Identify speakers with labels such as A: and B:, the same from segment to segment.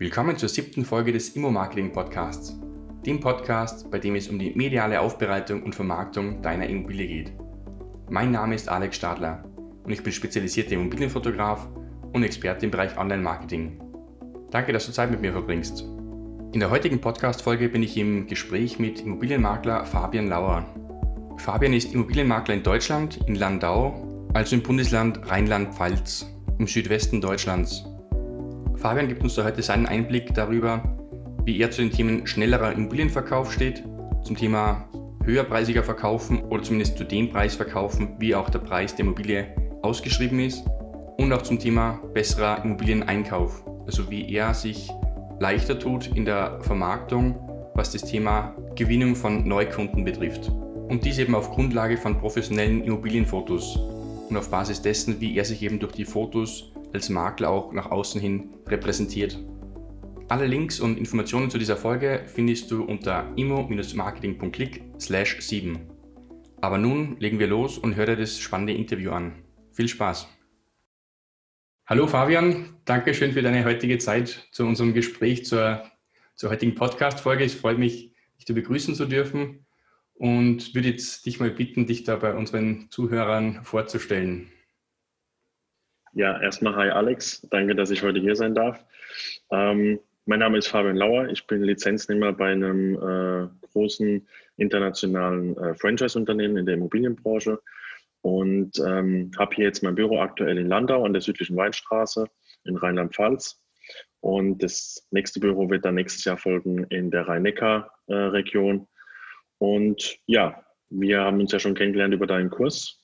A: Willkommen zur siebten Folge des Immo-Marketing-Podcasts, dem Podcast, bei dem es um die mediale Aufbereitung und Vermarktung deiner Immobilie geht. Mein Name ist Alex Stadler und ich bin spezialisierter Immobilienfotograf und Experte im Bereich Online-Marketing. Danke, dass du Zeit mit mir verbringst. In der heutigen Podcast-Folge bin ich im Gespräch mit Immobilienmakler Fabian Lauer. Fabian ist Immobilienmakler in Deutschland, in Landau, also im Bundesland Rheinland-Pfalz, im Südwesten Deutschlands. Fabian gibt uns da heute seinen Einblick darüber, wie er zu den Themen schnellerer Immobilienverkauf steht, zum Thema höherpreisiger Verkaufen oder zumindest zu dem Preis verkaufen, wie auch der Preis der Immobilie ausgeschrieben ist und auch zum Thema besserer Immobilieneinkauf, also wie er sich leichter tut in der Vermarktung, was das Thema Gewinnung von Neukunden betrifft. Und dies eben auf Grundlage von professionellen Immobilienfotos und auf Basis dessen, wie er sich eben durch die Fotos als Makler auch nach außen hin repräsentiert. Alle Links und Informationen zu dieser Folge findest du unter immo-marketing.click 7. Aber nun legen wir los und höre das spannende Interview an. Viel Spaß! Hallo Fabian, danke schön für deine heutige Zeit zu unserem Gespräch zur, zur heutigen Podcast-Folge. Es freut mich, dich zu begrüßen zu dürfen und würde jetzt dich mal bitten, dich da bei unseren Zuhörern vorzustellen.
B: Ja, erstmal hi Alex, danke, dass ich heute hier sein darf. Ähm, mein Name ist Fabian Lauer, ich bin Lizenznehmer bei einem äh, großen internationalen äh, Franchise-Unternehmen in der Immobilienbranche und ähm, habe hier jetzt mein Büro aktuell in Landau an der südlichen Weinstraße in Rheinland-Pfalz. Und das nächste Büro wird dann nächstes Jahr folgen in der Rhein-Neckar-Region. Äh, und ja, wir haben uns ja schon kennengelernt über deinen Kurs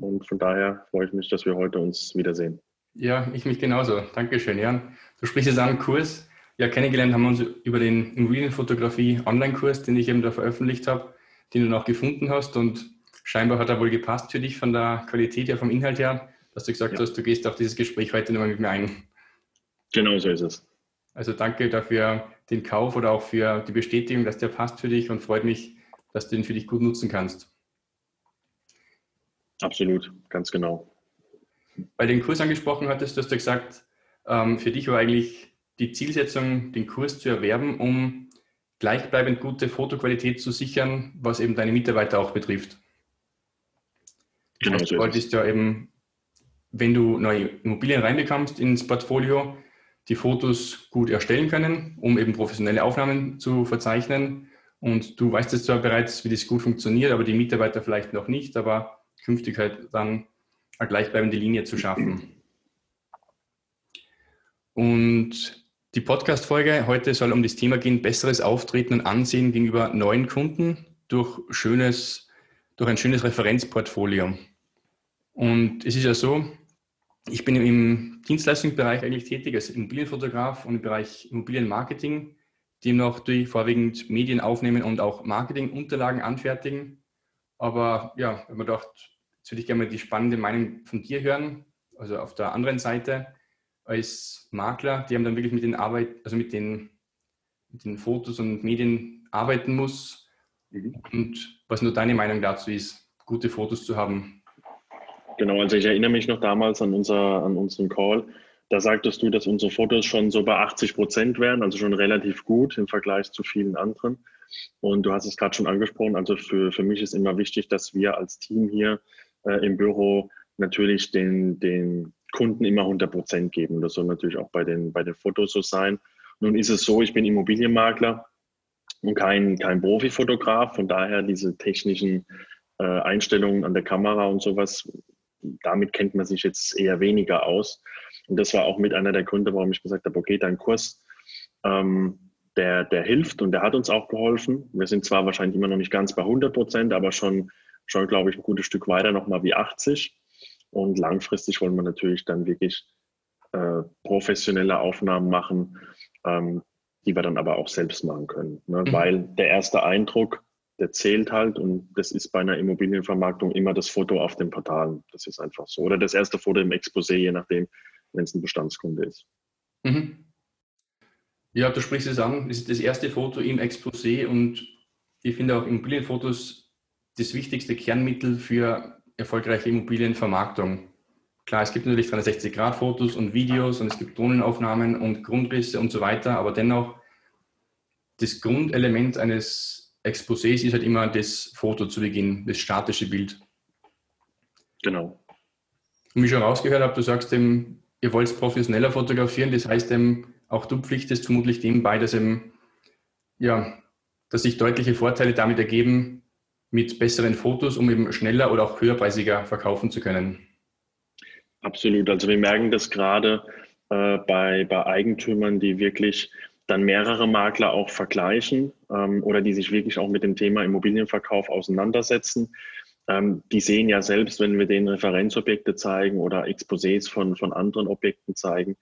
B: und von daher freue ich mich, dass wir heute uns wiedersehen.
A: Ja, ich mich genauso. Dankeschön, Jan. Du sprichst jetzt an Kurs. Ja, kennengelernt haben wir uns über den Immobilienfotografie Online-Kurs, den ich eben da veröffentlicht habe, den du noch gefunden hast. Und scheinbar hat er wohl gepasst für dich von der Qualität her, vom Inhalt her, dass du gesagt ja. hast, du gehst auf dieses Gespräch heute nochmal mit mir ein.
B: Genau so ist es.
A: Also danke dafür den Kauf oder auch für die Bestätigung, dass der passt für dich und freut mich, dass du den für dich gut nutzen kannst.
B: Absolut, ganz genau.
A: Bei den Kurs angesprochen hattest, du hast ja gesagt, ähm, für dich war eigentlich die Zielsetzung, den Kurs zu erwerben, um gleichbleibend gute Fotoqualität zu sichern, was eben deine Mitarbeiter auch betrifft. Genau, du wolltest ja eben, wenn du neue Immobilien reinbekommst ins Portfolio, die Fotos gut erstellen können, um eben professionelle Aufnahmen zu verzeichnen. Und du weißt jetzt zwar bereits, wie das gut funktioniert, aber die Mitarbeiter vielleicht noch nicht. Aber künftig halt dann eine gleichbleibende Linie zu schaffen. Und die Podcast-Folge heute soll um das Thema gehen, besseres Auftreten und Ansehen gegenüber neuen Kunden durch, schönes, durch ein schönes Referenzportfolio. Und es ist ja so, ich bin im Dienstleistungsbereich eigentlich tätig als Immobilienfotograf und im Bereich Immobilienmarketing, demnach durch vorwiegend Medien aufnehmen und auch Marketingunterlagen anfertigen. Aber ja, wenn man dacht, jetzt würde ich gerne mal die spannende Meinung von dir hören, also auf der anderen Seite als Makler, die haben dann wirklich mit den Arbeit, also mit den, mit den Fotos und Medien arbeiten muss. Mhm. Und was nur deine Meinung dazu ist, gute Fotos zu haben.
B: Genau, also ich erinnere mich noch damals an, unser, an unseren Call. Da sagtest du, dass unsere Fotos schon so bei 80 Prozent wären, also schon relativ gut im Vergleich zu vielen anderen. Und du hast es gerade schon angesprochen, also für, für mich ist immer wichtig, dass wir als Team hier äh, im Büro natürlich den, den Kunden immer 100 Prozent geben. Das soll natürlich auch bei den, bei den Fotos so sein. Nun ist es so, ich bin Immobilienmakler und kein, kein Profifotograf, von daher diese technischen äh, Einstellungen an der Kamera und sowas, damit kennt man sich jetzt eher weniger aus. Und das war auch mit einer der Gründe, warum ich gesagt habe, okay, dein Kurs ähm, der, der hilft und der hat uns auch geholfen. Wir sind zwar wahrscheinlich immer noch nicht ganz bei 100 Prozent, aber schon, schon glaube ich, ein gutes Stück weiter nochmal wie 80. Und langfristig wollen wir natürlich dann wirklich äh, professionelle Aufnahmen machen, ähm, die wir dann aber auch selbst machen können. Ne? Mhm. Weil der erste Eindruck, der zählt halt und das ist bei einer Immobilienvermarktung immer das Foto auf den Portalen. Das ist einfach so. Oder das erste Foto im Exposé, je nachdem, wenn es ein Bestandskunde ist.
A: Mhm. Ja, du sprichst es an. Das ist das erste Foto im Exposé und ich finde auch Immobilienfotos das wichtigste Kernmittel für erfolgreiche Immobilienvermarktung. Klar, es gibt natürlich 360-Grad-Fotos und Videos und es gibt Drohnenaufnahmen und Grundrisse und so weiter, aber dennoch, das Grundelement eines Exposés ist halt immer das Foto zu Beginn, das statische Bild.
B: Genau.
A: Und wie ich schon rausgehört habe, du sagst dem, ihr wollt professioneller fotografieren, das heißt eben, auch du pflichtest vermutlich dem bei, dass eben, ja, dass sich deutliche Vorteile damit ergeben mit besseren Fotos, um eben schneller oder auch höherpreisiger verkaufen zu können.
B: Absolut. Also wir merken das gerade äh, bei, bei Eigentümern, die wirklich dann mehrere Makler auch vergleichen ähm, oder die sich wirklich auch mit dem Thema Immobilienverkauf auseinandersetzen. Ähm, die sehen ja selbst, wenn wir denen Referenzobjekte zeigen oder Exposés von, von anderen Objekten zeigen,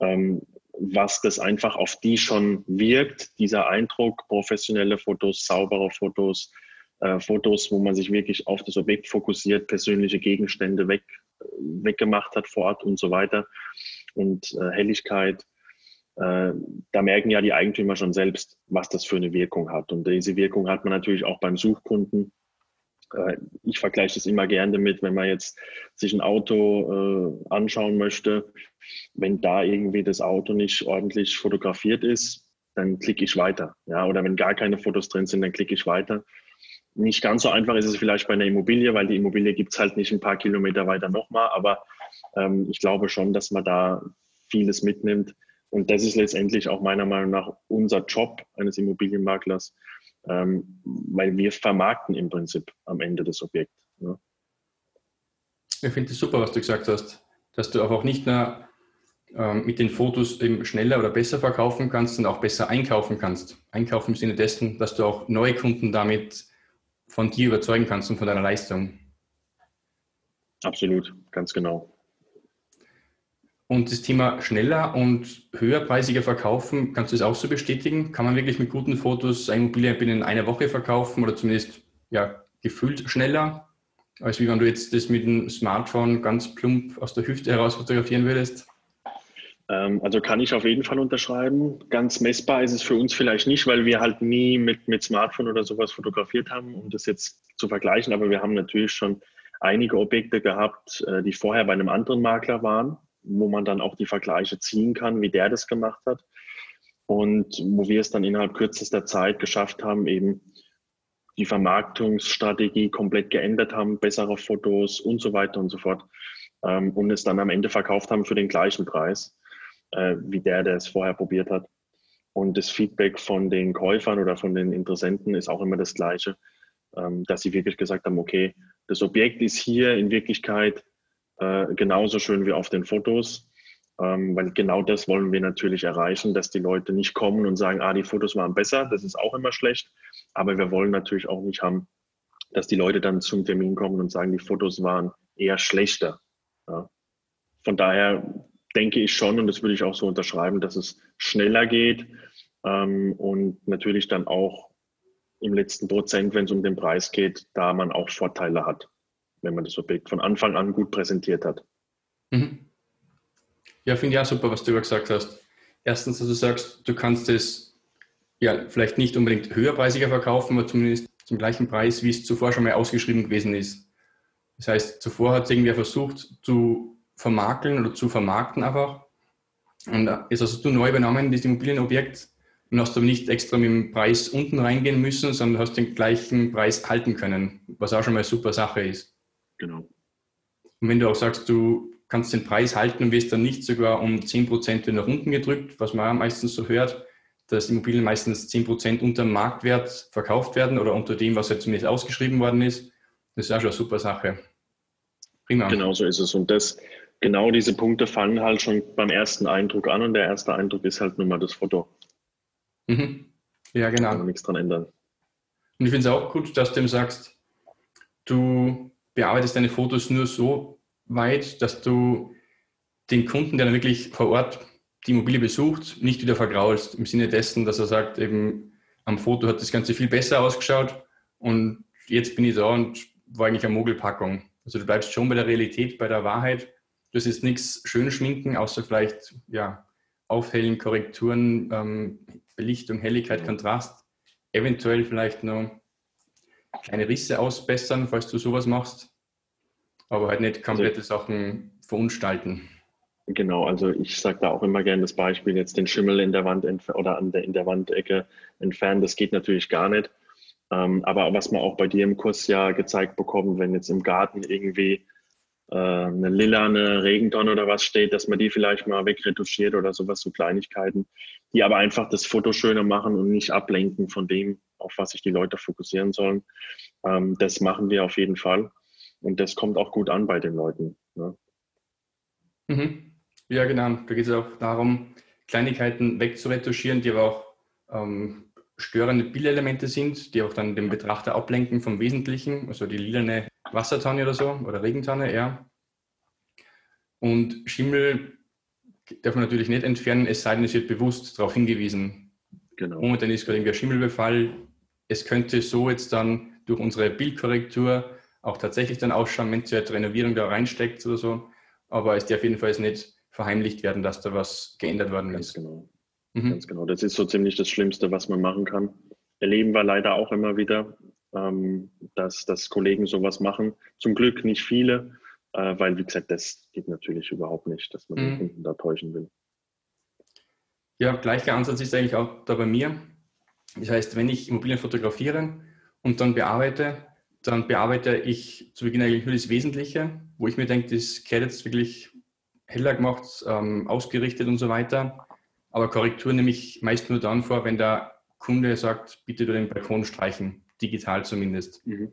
B: ähm, was das einfach auf die schon wirkt, dieser Eindruck, professionelle Fotos, saubere Fotos, äh, Fotos, wo man sich wirklich auf das Objekt fokussiert, persönliche Gegenstände weg, weggemacht hat vor Ort und so weiter und äh, Helligkeit. Äh, da merken ja die Eigentümer schon selbst, was das für eine Wirkung hat. Und diese Wirkung hat man natürlich auch beim Suchkunden. Äh, ich vergleiche das immer gerne damit, wenn man jetzt sich ein Auto äh, anschauen möchte, wenn da irgendwie das Auto nicht ordentlich fotografiert ist, dann klicke ich weiter. Ja, oder wenn gar keine Fotos drin sind, dann klicke ich weiter. Nicht ganz so einfach ist es vielleicht bei einer Immobilie, weil die Immobilie gibt es halt nicht ein paar Kilometer weiter nochmal. Aber ähm, ich glaube schon, dass man da vieles mitnimmt. Und das ist letztendlich auch meiner Meinung nach unser Job eines Immobilienmaklers, ähm, weil wir vermarkten im Prinzip am Ende das Objekt. Ne?
A: Ich finde es super, was du gesagt hast, dass du auch nicht nur ähm, mit den Fotos eben schneller oder besser verkaufen kannst, sondern auch besser einkaufen kannst. Einkaufen im Sinne dessen, dass du auch neue Kunden damit von dir überzeugen kannst und von deiner Leistung.
B: Absolut, ganz genau.
A: Und das Thema schneller und höherpreisiger verkaufen, kannst du das auch so bestätigen? Kann man wirklich mit guten Fotos eine Immobilie binnen einer Woche verkaufen oder zumindest ja, gefühlt schneller, als wie wenn du jetzt das mit dem Smartphone ganz plump aus der Hüfte heraus fotografieren würdest?
B: Ähm, also kann ich auf jeden Fall unterschreiben. Ganz messbar ist es für uns vielleicht nicht, weil wir halt nie mit, mit Smartphone oder sowas fotografiert haben, um das jetzt zu vergleichen. Aber wir haben natürlich schon einige Objekte gehabt, äh, die vorher bei einem anderen Makler waren, wo man dann auch die Vergleiche ziehen kann, wie der das gemacht hat. Und wo wir es dann innerhalb kürzester Zeit geschafft haben, eben die Vermarktungsstrategie komplett geändert haben, bessere Fotos und so weiter und so fort. Ähm, und es dann am Ende verkauft haben für den gleichen Preis äh, wie der, der es vorher probiert hat. Und das Feedback von den Käufern oder von den Interessenten ist auch immer das gleiche, ähm, dass sie wirklich gesagt haben, okay, das Objekt ist hier in Wirklichkeit äh, genauso schön wie auf den Fotos, ähm, weil genau das wollen wir natürlich erreichen, dass die Leute nicht kommen und sagen, ah, die Fotos waren besser, das ist auch immer schlecht, aber wir wollen natürlich auch nicht haben, dass die Leute dann zum Termin kommen und sagen, die Fotos waren eher schlechter. Ja. Von daher denke ich schon, und das würde ich auch so unterschreiben, dass es schneller geht ähm, und natürlich dann auch im letzten Prozent, wenn es um den Preis geht, da man auch Vorteile hat, wenn man das Objekt von Anfang an gut präsentiert hat.
A: Mhm. Ja, finde ich auch super, was du gesagt hast. Erstens, dass du sagst, du kannst es ja vielleicht nicht unbedingt höherpreisiger verkaufen, aber zumindest zum gleichen Preis, wie es zuvor schon mal ausgeschrieben gewesen ist. Das heißt, zuvor hat es irgendwer versucht zu vermarkeln oder zu vermarkten einfach. Und jetzt hast du neu übernommen, das Immobilienobjekt, und hast aber nicht extra mit dem Preis unten reingehen müssen, sondern hast den gleichen Preis halten können, was auch schon mal eine super Sache ist.
B: Genau.
A: Und wenn du auch sagst, du kannst den Preis halten und wirst dann nicht sogar um 10% nach unten gedrückt, was man meistens so hört, dass Immobilien meistens 10% unter dem Marktwert verkauft werden oder unter dem, was halt zumindest ausgeschrieben worden ist, das ist auch schon eine super Sache.
B: Prima. Genau so ist es. Und das, genau diese Punkte fangen halt schon beim ersten Eindruck an und der erste Eindruck ist halt nun mal das Foto.
A: Mhm. Ja, genau. Da
B: kann man nichts dran ändern.
A: Und ich finde es auch gut, dass du ihm sagst, du bearbeitest deine Fotos nur so weit, dass du den Kunden, der dann wirklich vor Ort die Immobilie besucht, nicht wieder vergraulst. Im Sinne dessen, dass er sagt, eben am Foto hat das Ganze viel besser ausgeschaut und jetzt bin ich da und war eigentlich eine Mogelpackung. Also du bleibst schon bei der Realität, bei der Wahrheit das ist nichts schön schminken, außer vielleicht ja, Aufhellen, Korrekturen, ähm, Belichtung, Helligkeit, Kontrast. Eventuell vielleicht noch kleine Risse ausbessern, falls du sowas machst. Aber halt nicht komplette Sachen verunstalten.
B: Genau, also ich sage da auch immer gerne das Beispiel, jetzt den Schimmel in der Wand oder an der, in der Wandecke entfernen, das geht natürlich gar nicht. Ähm, aber was man auch bei dir im Kurs ja gezeigt bekommt, wenn jetzt im Garten irgendwie eine lilane Regentonne oder was steht, dass man die vielleicht mal wegretuschiert oder sowas, so Kleinigkeiten, die aber einfach das Foto schöner machen und nicht ablenken von dem, auf was sich die Leute fokussieren sollen. Ähm, das machen wir auf jeden Fall. Und das kommt auch gut an bei den Leuten. Ne?
A: Mhm. Ja, genau. Da geht es auch darum, Kleinigkeiten wegzuretuschieren, die aber auch ähm, störende Bildelemente sind, die auch dann den Betrachter ablenken vom Wesentlichen, also die lilane Wassertanne oder so oder Regentanne, ja. Und Schimmel darf man natürlich nicht entfernen, es sei denn, es wird bewusst darauf hingewiesen. Genau. Momentan ist gerade irgendwie ein Schimmelbefall. Es könnte so jetzt dann durch unsere Bildkorrektur auch tatsächlich dann ausschauen, wenn zur Renovierung da reinsteckt oder so. Aber es darf jedenfalls nicht verheimlicht werden, dass da was geändert worden
B: Ganz
A: ist.
B: Genau. Mhm. Ganz genau. Das ist so ziemlich das Schlimmste, was man machen kann. Erleben wir leider auch immer wieder, ähm, dass, dass Kollegen sowas machen. Zum Glück nicht viele, äh, weil, wie gesagt, das geht natürlich überhaupt nicht, dass man mhm. den Kunden da täuschen will.
A: Ja, gleicher Ansatz ist eigentlich auch da bei mir. Das heißt, wenn ich Immobilien fotografiere und dann bearbeite, dann bearbeite ich zu Beginn eigentlich nur das Wesentliche, wo ich mir denke, das kehrt jetzt wirklich heller gemacht, ähm, ausgerichtet und so weiter. Aber Korrektur nehme ich meist nur dann vor, wenn der Kunde sagt, bitte du den Balkon streichen, digital zumindest. Mhm.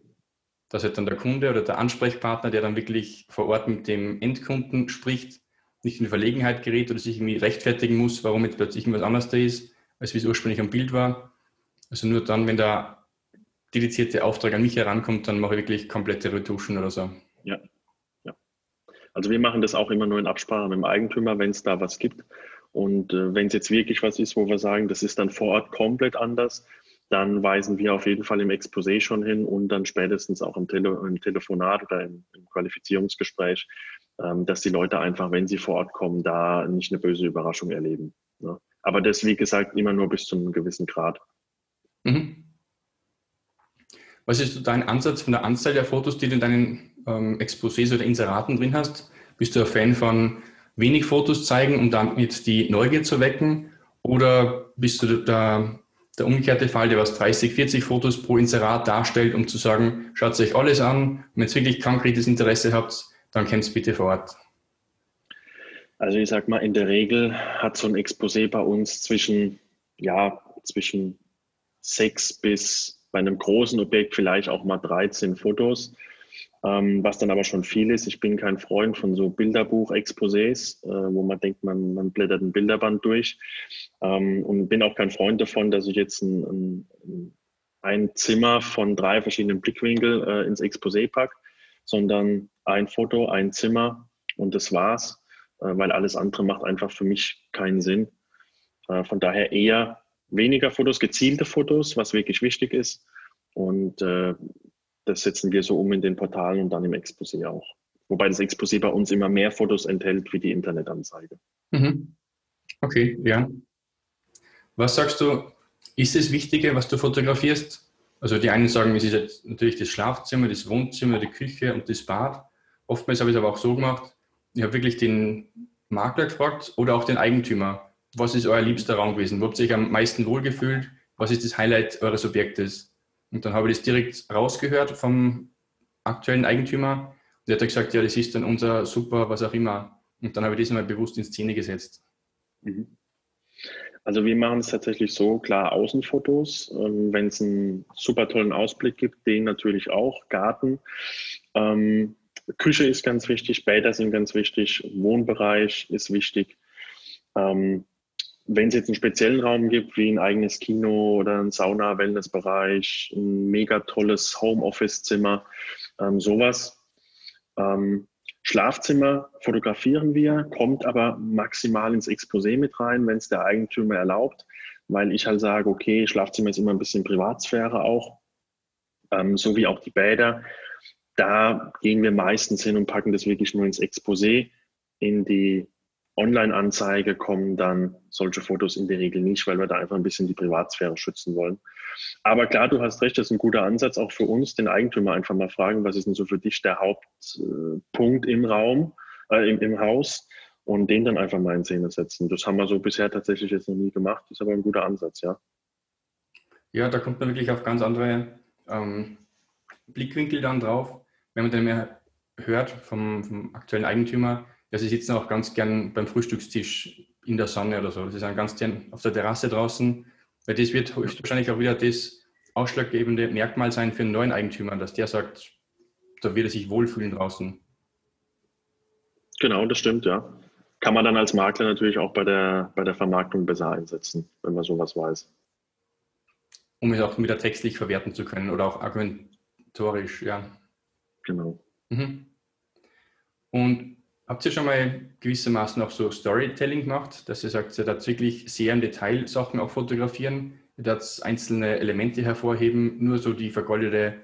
A: Dass halt dann der Kunde oder der Ansprechpartner, der dann wirklich vor Ort mit dem Endkunden spricht, nicht in Verlegenheit gerät oder sich irgendwie rechtfertigen muss, warum jetzt plötzlich irgendwas anderes da ist, als wie es ursprünglich am Bild war. Also nur dann, wenn der dedizierte Auftrag an mich herankommt, dann mache ich wirklich komplette Retuschen oder so.
B: Ja, also wir machen das auch immer nur in Absprache mit dem Eigentümer, wenn es da was gibt. Und äh, wenn es jetzt wirklich was ist, wo wir sagen, das ist dann vor Ort komplett anders, dann weisen wir auf jeden Fall im Exposé schon hin und dann spätestens auch im, Tele im Telefonat oder im, im Qualifizierungsgespräch, ähm, dass die Leute einfach, wenn sie vor Ort kommen, da nicht eine böse Überraschung erleben. Ne? Aber das, wie gesagt, immer nur bis zu einem gewissen Grad. Mhm.
A: Was ist dein Ansatz von der Anzahl der Fotos, die du in deinen ähm, Exposés oder Inseraten drin hast? Bist du ein Fan von wenig Fotos zeigen, um damit die Neugier zu wecken? Oder bist du der, der umgekehrte Fall, der was 30, 40 Fotos pro Inserat darstellt, um zu sagen, schaut euch alles an, wenn ihr wirklich konkretes Interesse habt, dann kennt es bitte vor Ort.
B: Also ich sag mal, in der Regel hat so ein Exposé bei uns zwischen, ja, zwischen sechs bis bei einem großen Objekt vielleicht auch mal 13 Fotos ähm, was dann aber schon viel ist. Ich bin kein Freund von so Bilderbuch-Exposés, äh, wo man denkt, man, man blättert ein Bilderband durch ähm, und bin auch kein Freund davon, dass ich jetzt ein, ein, ein Zimmer von drei verschiedenen Blickwinkeln äh, ins Exposé packe, sondern ein Foto, ein Zimmer und das war's, äh, weil alles andere macht einfach für mich keinen Sinn. Äh, von daher eher weniger Fotos, gezielte Fotos, was wirklich wichtig ist. Und äh, das setzen wir so um in den Portalen und dann im Exposé auch. Wobei das Exposé bei uns immer mehr Fotos enthält wie die Internetanzeige. Mhm.
A: Okay, ja. Was sagst du, ist es Wichtige, was du fotografierst? Also die einen sagen, es ist natürlich das Schlafzimmer, das Wohnzimmer, die Küche und das Bad. Oftmals habe ich es aber auch so gemacht, ich habe wirklich den Makler gefragt oder auch den Eigentümer. Was ist euer liebster Raum gewesen? Wo habt ihr euch am meisten wohlgefühlt? Was ist das Highlight eures Objektes? Und dann habe ich das direkt rausgehört vom aktuellen Eigentümer. Und der hat gesagt, ja, das ist dann unser super, was auch immer. Und dann habe ich das mal bewusst in Szene gesetzt.
B: Mhm. Also wir machen es tatsächlich so, klar, Außenfotos, ähm, wenn es einen super tollen Ausblick gibt, den natürlich auch, Garten. Ähm, Küche ist ganz wichtig, Bäder sind ganz wichtig, Wohnbereich ist wichtig. Ähm, wenn es jetzt einen speziellen Raum gibt, wie ein eigenes Kino oder ein Sauna-Wellnessbereich, ein mega tolles Homeoffice-Zimmer, ähm, sowas. Ähm, Schlafzimmer fotografieren wir, kommt aber maximal ins Exposé mit rein, wenn es der Eigentümer erlaubt, weil ich halt sage, okay, Schlafzimmer ist immer ein bisschen Privatsphäre auch, ähm, so wie auch die Bäder. Da gehen wir meistens hin und packen das wirklich nur ins Exposé, in die Online-Anzeige kommen dann solche Fotos in der Regel nicht, weil wir da einfach ein bisschen die Privatsphäre schützen wollen. Aber klar, du hast recht, das ist ein guter Ansatz auch für uns, den Eigentümer einfach mal fragen, was ist denn so für dich der Hauptpunkt im Raum? äh, im, im Haus und den dann einfach mal in Szene setzen. Das haben wir so bisher tatsächlich jetzt noch nie gemacht, ist aber ein guter Ansatz, ja.
A: Ja, da kommt man wirklich auf ganz andere ähm, Blickwinkel dann drauf. Wenn man dann mehr hört vom, vom, aktuellen Eigentümer, ja, sie sitzen auch ganz gern beim Frühstückstisch in der Sonne oder so. Sie sind ganz gern auf der Terrasse draußen, weil das wird höchstwahrscheinlich auch wieder das ausschlaggebende Merkmal sein für einen neuen Eigentümer, dass der sagt, da wird er sich wohlfühlen draußen.
B: Genau, das stimmt, ja. Kann man dann als Makler natürlich auch bei der, bei der Vermarktung besser einsetzen, wenn man sowas weiß.
A: Um es auch wieder textlich verwerten zu können oder auch argumentorisch, ja.
B: Genau.
A: Mhm. Und habt ihr schon mal gewissermaßen auch so Storytelling gemacht, dass ihr sagt, ihr da wirklich sehr im Detail Sachen auch fotografieren, ihr da einzelne Elemente hervorheben, nur so die vergoldete,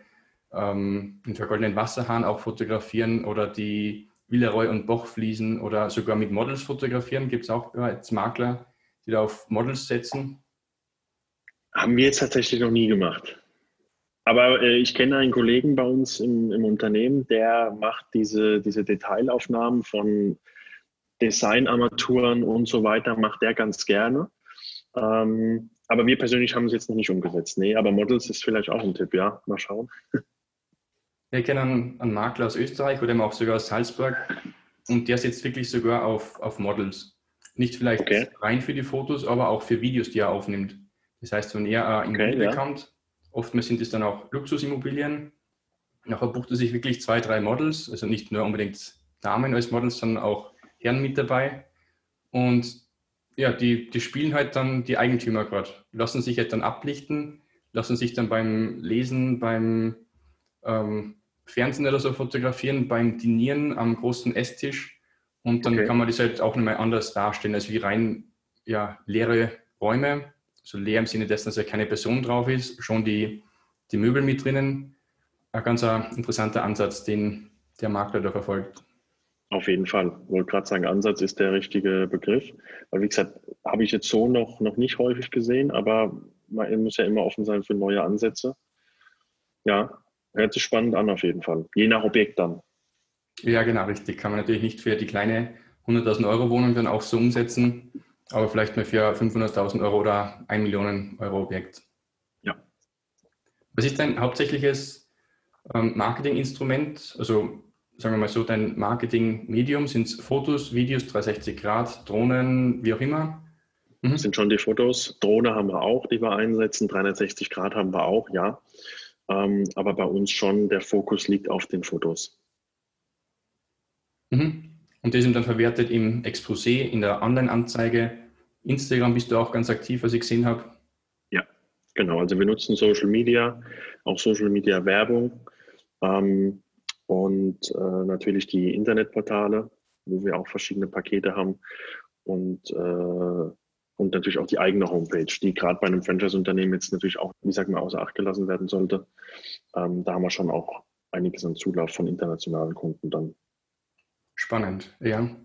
A: ähm, den vergoldeten Wasserhahn auch fotografieren oder die Villeroy und Boch Fliesen oder sogar mit Models fotografieren? Gibt es auch bereits Makler, die da auf Models setzen?
B: Haben wir jetzt tatsächlich noch nie gemacht. Aber äh, ich kenne einen Kollegen bei uns im, im, Unternehmen, der macht diese, diese Detailaufnahmen von Designarmaturen und so weiter, macht der ganz gerne. Ähm, aber wir persönlich haben es jetzt noch nicht umgesetzt. Nee, aber Models ist vielleicht auch ein Tipp, ja. Mal schauen.
A: Wir kennen einen Makler aus Österreich oder auch sogar aus Salzburg und der setzt wirklich sogar auf, auf Models. Nicht vielleicht okay. rein für die Fotos, aber auch für Videos, die er aufnimmt. Das heißt, wenn er eine Immobilie okay, ja. kommt, oftmals sind es dann auch Luxusimmobilien. Nachher bucht er sich wirklich zwei, drei Models, also nicht nur unbedingt Damen als Models, sondern auch Herren mit dabei. Und ja, die, die spielen halt dann die Eigentümer gerade, lassen sich halt dann ablichten, lassen sich dann beim Lesen, beim ähm, Fernsehen oder so fotografieren, beim Dinieren am großen Esstisch. Und dann okay. kann man das halt auch nochmal anders darstellen, als wie rein ja, leere Räume so leer im Sinne dessen, dass ja keine Person drauf ist, schon die, die Möbel mit drinnen. Ein ganz interessanter Ansatz, den der Makler da verfolgt.
B: Auf jeden Fall. Ich wollte gerade sagen, Ansatz ist der richtige Begriff. Weil, wie gesagt, habe ich jetzt so noch, noch nicht häufig gesehen, aber man muss ja immer offen sein für neue Ansätze. Ja, hört sich spannend an auf jeden Fall. Je nach Objekt dann.
A: Ja, genau, richtig. Kann man natürlich nicht für die kleine 100.000 Euro Wohnung dann auch so umsetzen aber vielleicht mal für 500.000 Euro oder 1 Millionen Euro Objekt.
B: Ja.
A: Was ist dein hauptsächliches ähm, Marketinginstrument? Also sagen wir mal so, dein Marketingmedium? Sind es Fotos, Videos, 360 Grad, Drohnen, wie auch immer?
B: Mhm. Das sind schon die Fotos. Drohne haben wir auch, die wir einsetzen. 360 Grad haben wir auch, ja. Ähm, aber bei uns schon der Fokus liegt auf den Fotos.
A: Mhm. Und das sind dann verwertet im Exposé, in der Online-Anzeige. Instagram bist du auch ganz aktiv, was ich gesehen habe.
B: Ja, genau. Also wir nutzen Social Media, auch Social Media Werbung ähm, und äh, natürlich die Internetportale, wo wir auch verschiedene Pakete haben und, äh, und natürlich auch die eigene Homepage, die gerade bei einem Franchise-Unternehmen jetzt natürlich auch, wie sagt man, außer Acht gelassen werden sollte. Ähm, da haben wir schon auch einiges an Zulauf von internationalen Kunden dann.
A: Spannend, ja.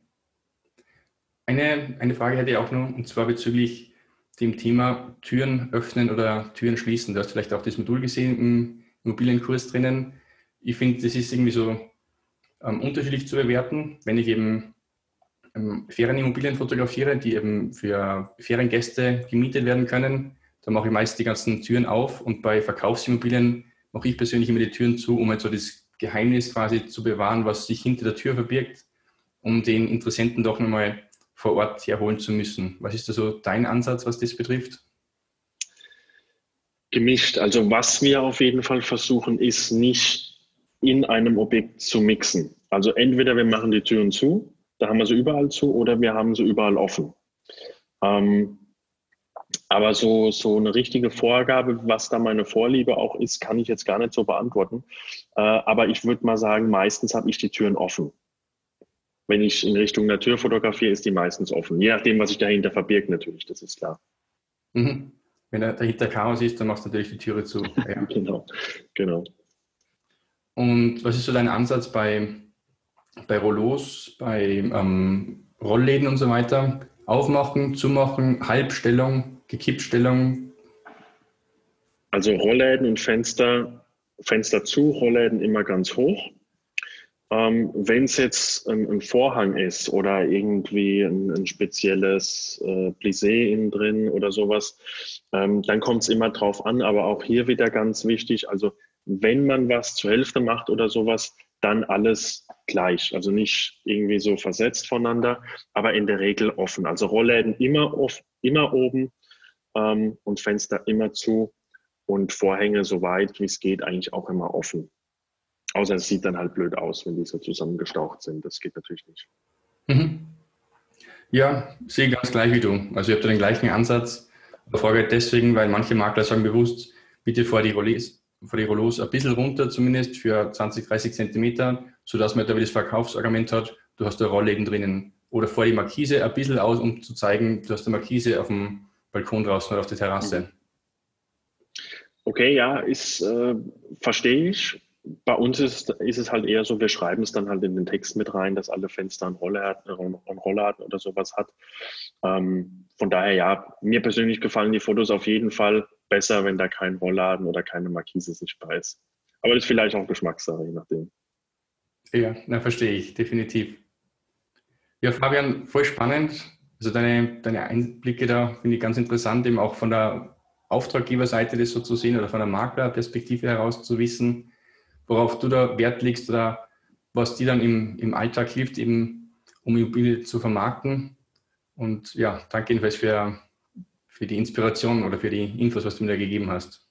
A: Eine, eine Frage hätte ich auch noch, und zwar bezüglich dem Thema Türen öffnen oder Türen schließen. Du hast vielleicht auch das Modul gesehen im Immobilienkurs drinnen. Ich finde, das ist irgendwie so ähm, unterschiedlich zu bewerten. Wenn ich eben ähm, Ferienimmobilien fotografiere, die eben für Feriengäste gemietet werden können, dann mache ich meist die ganzen Türen auf und bei Verkaufsimmobilien mache ich persönlich immer die Türen zu, um halt so das Geheimnis quasi zu bewahren, was sich hinter der Tür verbirgt, um den Interessenten doch nochmal vor Ort herholen zu müssen. Was ist da so dein Ansatz, was das betrifft?
B: Gemischt. Also was wir auf jeden Fall versuchen, ist nicht in einem Objekt zu mixen. Also entweder wir machen die Türen zu, da haben wir sie überall zu, oder wir haben sie überall offen. Ähm, aber so, so eine richtige Vorgabe, was da meine Vorliebe auch ist, kann ich jetzt gar nicht so beantworten. Äh, aber ich würde mal sagen, meistens habe ich die Türen offen. Wenn ich in Richtung Natur fotografiere, ist die meistens offen. Je nachdem, was sich dahinter verbirgt, natürlich, das ist klar.
A: Mhm. Wenn dahinter Chaos ist, dann machst du natürlich die Türe zu.
B: Ja. genau, genau.
A: Und was ist so dein Ansatz bei, bei Rollos, bei ähm, Rollläden und so weiter? Aufmachen, zumachen, Halbstellung, Gekippstellung?
B: Also Rollläden und Fenster, Fenster zu, Rollläden immer ganz hoch. Ähm, Wenn es jetzt ein, ein, Vorhang ist oder irgendwie ein, ein spezielles äh, Plissé innen drin oder sowas, ähm, dann kommt es immer drauf an. Aber auch hier wieder ganz wichtig, also wenn man was zur Hälfte macht oder sowas, dann alles gleich. Also nicht irgendwie so versetzt voneinander, aber in der Regel offen. Also Rollläden immer, off, immer oben ähm, und Fenster immer zu und Vorhänge so weit wie es geht eigentlich auch immer offen. Außer es sieht dann halt blöd aus, wenn die so zusammengestaucht sind. Das geht natürlich nicht.
A: Mhm. Ja, sehe ganz gleich wie du. Also ich habe den gleichen Ansatz. Aber frage deswegen, weil manche Makler sagen bewusst, bitte vor die Rollos, vor die Rollos ein bisschen runter zumindest für 20, 30 Zentimeter, sodass man da wieder das Verkaufsargument hat, du hast eine Rolle eben drinnen. Oder vor die Markise ein bisschen aus, um zu zeigen, du hast eine Markise auf dem Balkon draußen oder auf der Terrasse.
B: Okay, ja, ist, äh, verstehe ich bei uns ist, ist, es halt eher so, wir schreiben es dann halt in den Text mit rein, dass alle Fenster einen Rollladen, einen Rollladen oder sowas hat. Ähm, von daher, ja, mir persönlich gefallen die Fotos auf jeden Fall besser, wenn da kein Rollladen oder keine Markise sichtbar ist. Aber das ist vielleicht auch Geschmackssache, je nachdem.
A: Ja, na, verstehe ich, definitiv. Ja, Fabian, voll spannend. Also deine, deine Einblicke da finde ich ganz interessant, eben auch von der Auftraggeberseite das so zu sehen oder von der Maklerperspektive heraus zu wissen, worauf du da Wert legst oder was dir dann im, im Alltag hilft, eben um Immobilie zu vermarkten. Und ja, danke jedenfalls für, für die Inspiration oder für die Infos, was du mir da gegeben hast.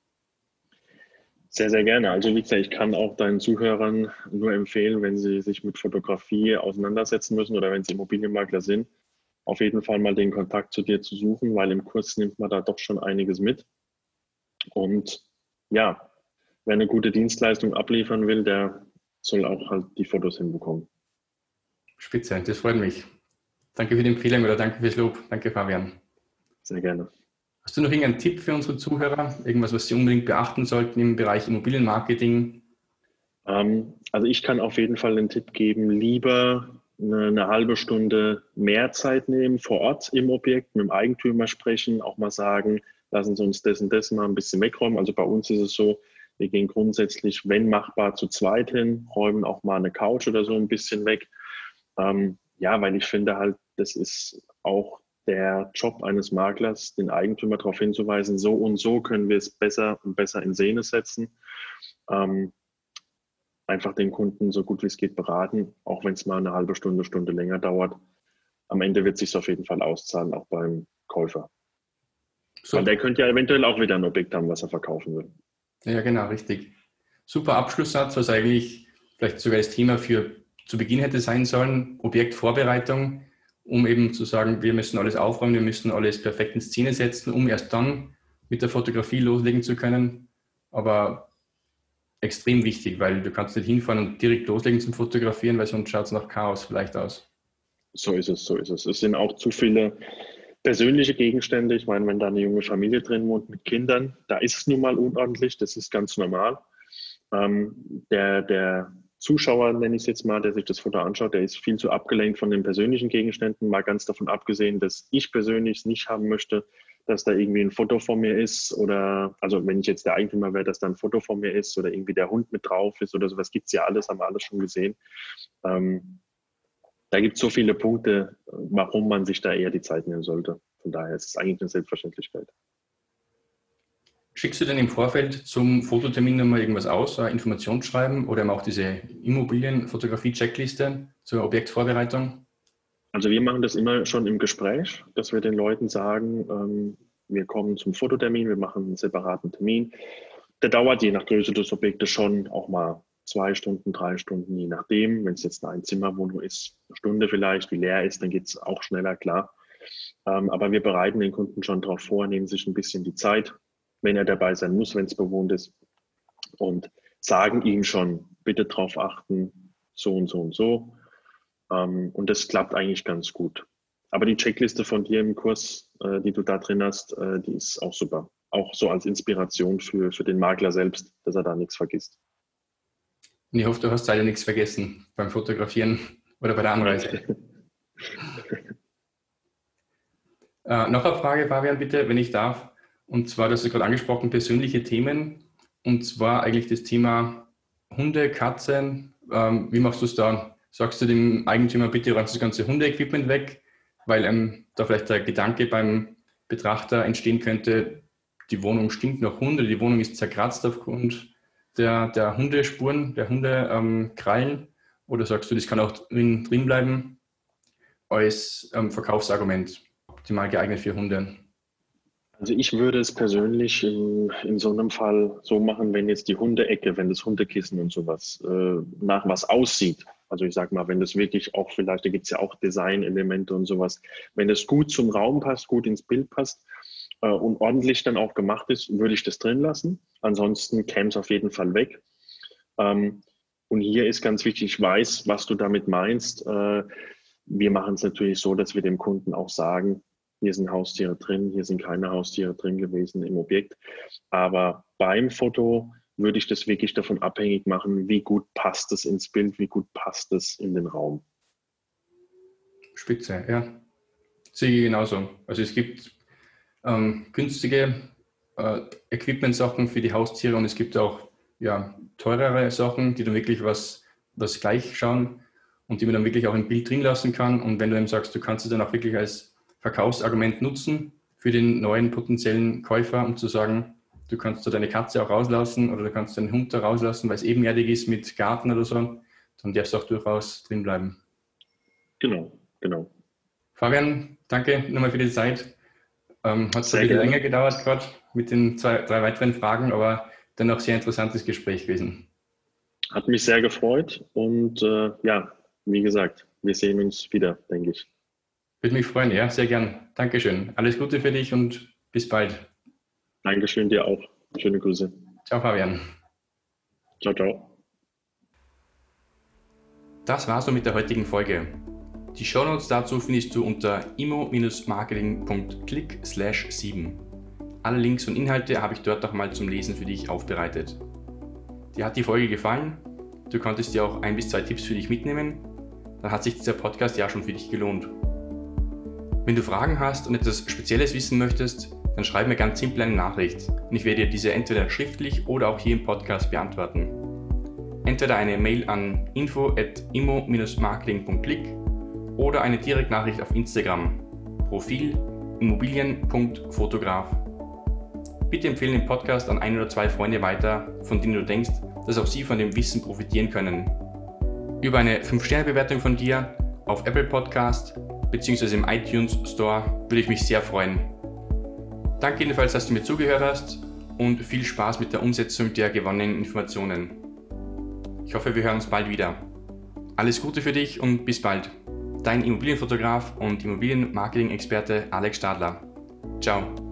B: Sehr, sehr gerne. Also wie gesagt, ich kann auch deinen Zuhörern nur empfehlen, wenn sie sich mit Fotografie auseinandersetzen müssen oder wenn sie Immobilienmakler sind, auf jeden Fall mal den Kontakt zu dir zu suchen, weil im Kurs nimmt man da doch schon einiges mit. Und ja, wer eine gute Dienstleistung abliefern will, der soll auch halt die Fotos hinbekommen.
A: Spitze, das freut mich. Danke für die Empfehlung oder danke fürs Lob. Danke, Fabian.
B: Sehr gerne.
A: Hast du noch irgendeinen Tipp für unsere Zuhörer? Irgendwas, was sie unbedingt beachten sollten im Bereich Immobilienmarketing?
B: Ähm, also ich kann auf jeden Fall den Tipp geben, lieber eine, eine, halbe Stunde mehr Zeit nehmen vor Ort im Objekt, mit dem Eigentümer sprechen, auch mal sagen, lassen Sie uns das und das mal ein bisschen wegräumen. Also bei uns ist es so, wir gehen grundsätzlich, wenn machbar, zu zweit hin, räumen auch mal eine Couch oder so ein bisschen weg. Ähm, ja, weil ich finde halt, das ist auch der Job eines Maklers, den Eigentümer darauf hinzuweisen, so und so können wir es besser und besser in Szene setzen. Ähm, einfach den Kunden so gut wie es geht beraten, auch wenn es mal eine halbe Stunde, Stunde länger dauert. Am Ende wird es sich auf jeden Fall auszahlen, auch beim Käufer. So. Weil der könnte ja eventuell auch wieder ein Objekt haben, was er verkaufen will.
A: Ja, genau, richtig. Super Abschlusssatz, was eigentlich vielleicht sogar das Thema für zu Beginn hätte sein sollen, Objektvorbereitung, um eben zu sagen, wir müssen alles aufräumen, wir müssen alles perfekt in Szene setzen, um erst dann mit der Fotografie loslegen zu können. Aber extrem wichtig, weil du kannst nicht hinfahren und direkt loslegen zum Fotografieren, weil sonst schaut es nach Chaos vielleicht aus.
B: So ist es, so ist es. Es sind auch zu viele persönliche Gegenstände. Ich meine, wenn da eine junge Familie drin wohnt mit Kindern, da ist es nun mal unordentlich, das ist ganz normal. Ähm, der, der Zuschauer, nenne ich es jetzt mal, der sich das Foto anschaut, der ist viel zu abgelenkt von den persönlichen Gegenständen, mal ganz davon abgesehen, dass ich persönlich es nicht haben möchte, dass da irgendwie ein Foto von mir ist oder, also wenn ich jetzt der Eigentümer wäre, dass da ein Foto von mir ist oder irgendwie der Hund mit drauf ist oder sowas, gibt es ja alles, haben wir alles schon gesehen. Ähm, da gibt es so viele Punkte, warum man sich da eher die Zeit nehmen sollte. Von daher ist es eigentlich eine Selbstverständlichkeit.
A: Schickst du denn im Vorfeld zum Fototermin nochmal irgendwas aus, ein Informationsschreiben oder auch diese Immobilienfotografie-Checkliste zur Objektvorbereitung?
B: Also wir machen das immer schon im Gespräch, dass wir den Leuten sagen, ähm, wir kommen zum Fototermin, wir machen einen separaten Termin. Der dauert je nach Größe des Objektes schon auch mal zwei Stunden, drei Stunden, je nachdem. Wenn es jetzt eine Einzimmerwohnung ist, eine Stunde vielleicht, die leer ist, dann geht es auch schneller, klar. Ähm, aber wir bereiten den Kunden schon darauf vor, nehmen sich ein bisschen die Zeit, wenn er dabei sein muss, wenn es bewohnt ist. Und sagen ihm schon, bitte darauf achten, so und so und so. Ähm, und das klappt eigentlich ganz gut. Aber die Checkliste von dir im Kurs, äh, die du da drin hast, äh, die ist auch super. Auch so als Inspiration für, für den Makler selbst, dass er da nichts vergisst.
A: Und ich hoffe, du hast leider nichts vergessen beim Fotografieren oder bei der Anreise. äh, noch eine Frage, Fabian, bitte, wenn ich darf. Und zwar, das ist gerade angesprochen, persönliche Themen. Und zwar eigentlich das Thema Hunde, Katzen, Ähm, wie machst du es da? Sagst du dem Eigentümer, bitte räumst das ganze Hundeequipment weg, weil ähm, da vielleicht der Gedanke beim Betrachter entstehen könnte, die Wohnung stinkt nach Hunde, die Wohnung ist zerkratzt aufgrund der, der Hundespuren, der Hundekrallen? Ähm, Oder sagst du, das kann auch drin, drin bleiben als ähm, Verkaufsargument, optimal geeignet für Hunde?
B: Also ich würde es persönlich in, in, so einem Fall so machen, wenn jetzt die Hundeecke, wenn das Hundekissen und sowas äh, nach was aussieht. Also ich sage mal, wenn das wirklich auch vielleicht, da gibt es ja auch Designelemente und sowas, wenn es gut zum Raum passt, gut ins Bild passt äh, und ordentlich dann auch gemacht ist, würde ich das drin lassen. Ansonsten käme es auf jeden Fall weg. Ähm, und hier ist ganz wichtig, ich weiß, was du damit meinst. Äh, wir machen es natürlich so, dass wir dem Kunden auch sagen, hier sind Haustiere drin, hier sind keine Haustiere drin gewesen im Objekt. Aber beim Foto würde ich das wirklich davon abhängig machen, wie gut passt es ins Bild, wie gut passt es in den Raum.
A: Spitze, ja. Sehe ich genauso. Also es gibt ähm, günstige äh, Equipment-Sachen für die Haustiere und es gibt auch ja, teurere Sachen, die dann wirklich was, was gleich schauen und die man dann wirklich auch im Bild drin lassen kann. Und wenn du eben sagst, du kannst es dann auch wirklich als Verkaufsargument nutzen für den neuen potenziellen Käufer, um zu sagen, du kannst da deine Katze auch rauslassen oder du kannst deinen Hund da rauslassen, weil es ebenerdig ist mit Garten oder so, dann darfst du auch durchaus drin bleiben.
B: Genau, genau.
A: Fabian, danke nochmal für die Zeit. Ähm, hat zwar ein bisschen länger gedauert gerade mit den zwei, drei weiteren Fragen, aber dennoch sehr interessantes Gespräch gewesen.
B: Hat mich sehr gefreut und äh, ja, wie gesagt, wir sehen uns wieder, denke ich.
A: Würde mich freuen, ja, sehr gern. Dankeschön. Alles Gute für dich und bis bald.
B: Dankeschön dir auch. Schöne Grüße.
A: Ciao, Fabian.
B: Ciao, ciao.
A: Das war's so mit der heutigen Folge. Die Shownotes dazu findest du unter immo-marketing.click 7. Alle Links und Inhalte habe ich dort auch mal zum Lesen für dich aufbereitet. Dir hat die Folge gefallen? Du konntest dir auch ein bis zwei Tipps für dich mitnehmen? Dann hat sich dieser Podcast ja schon für dich gelohnt. Wenn du Fragen hast und etwas Spezielles wissen möchtest, dann schreib mir ganz simpel eine Nachricht und ich werde dir diese entweder schriftlich oder auch hier im Podcast beantworten. Entweder eine Mail an info.immo-marketing.click oder eine Direktnachricht auf Instagram. Profil immobilien.fotograf. Bitte empfehle den Podcast an ein oder zwei Freunde weiter, von denen du denkst, dass auch sie von dem Wissen profitieren können. Über eine 5-Sterne-Bewertung von dir auf Apple Podcast bzw. im iTunes Store würde ich mich sehr freuen. Danke jedenfalls, dass du mir zugehört hast und viel Spaß mit der Umsetzung der gewonnenen Informationen. Ich hoffe, wir hören uns bald wieder. Alles Gute für dich und bis bald. Dein Immobilienfotograf und Immobilienmarketing-Experte Alex Stadler. Ciao.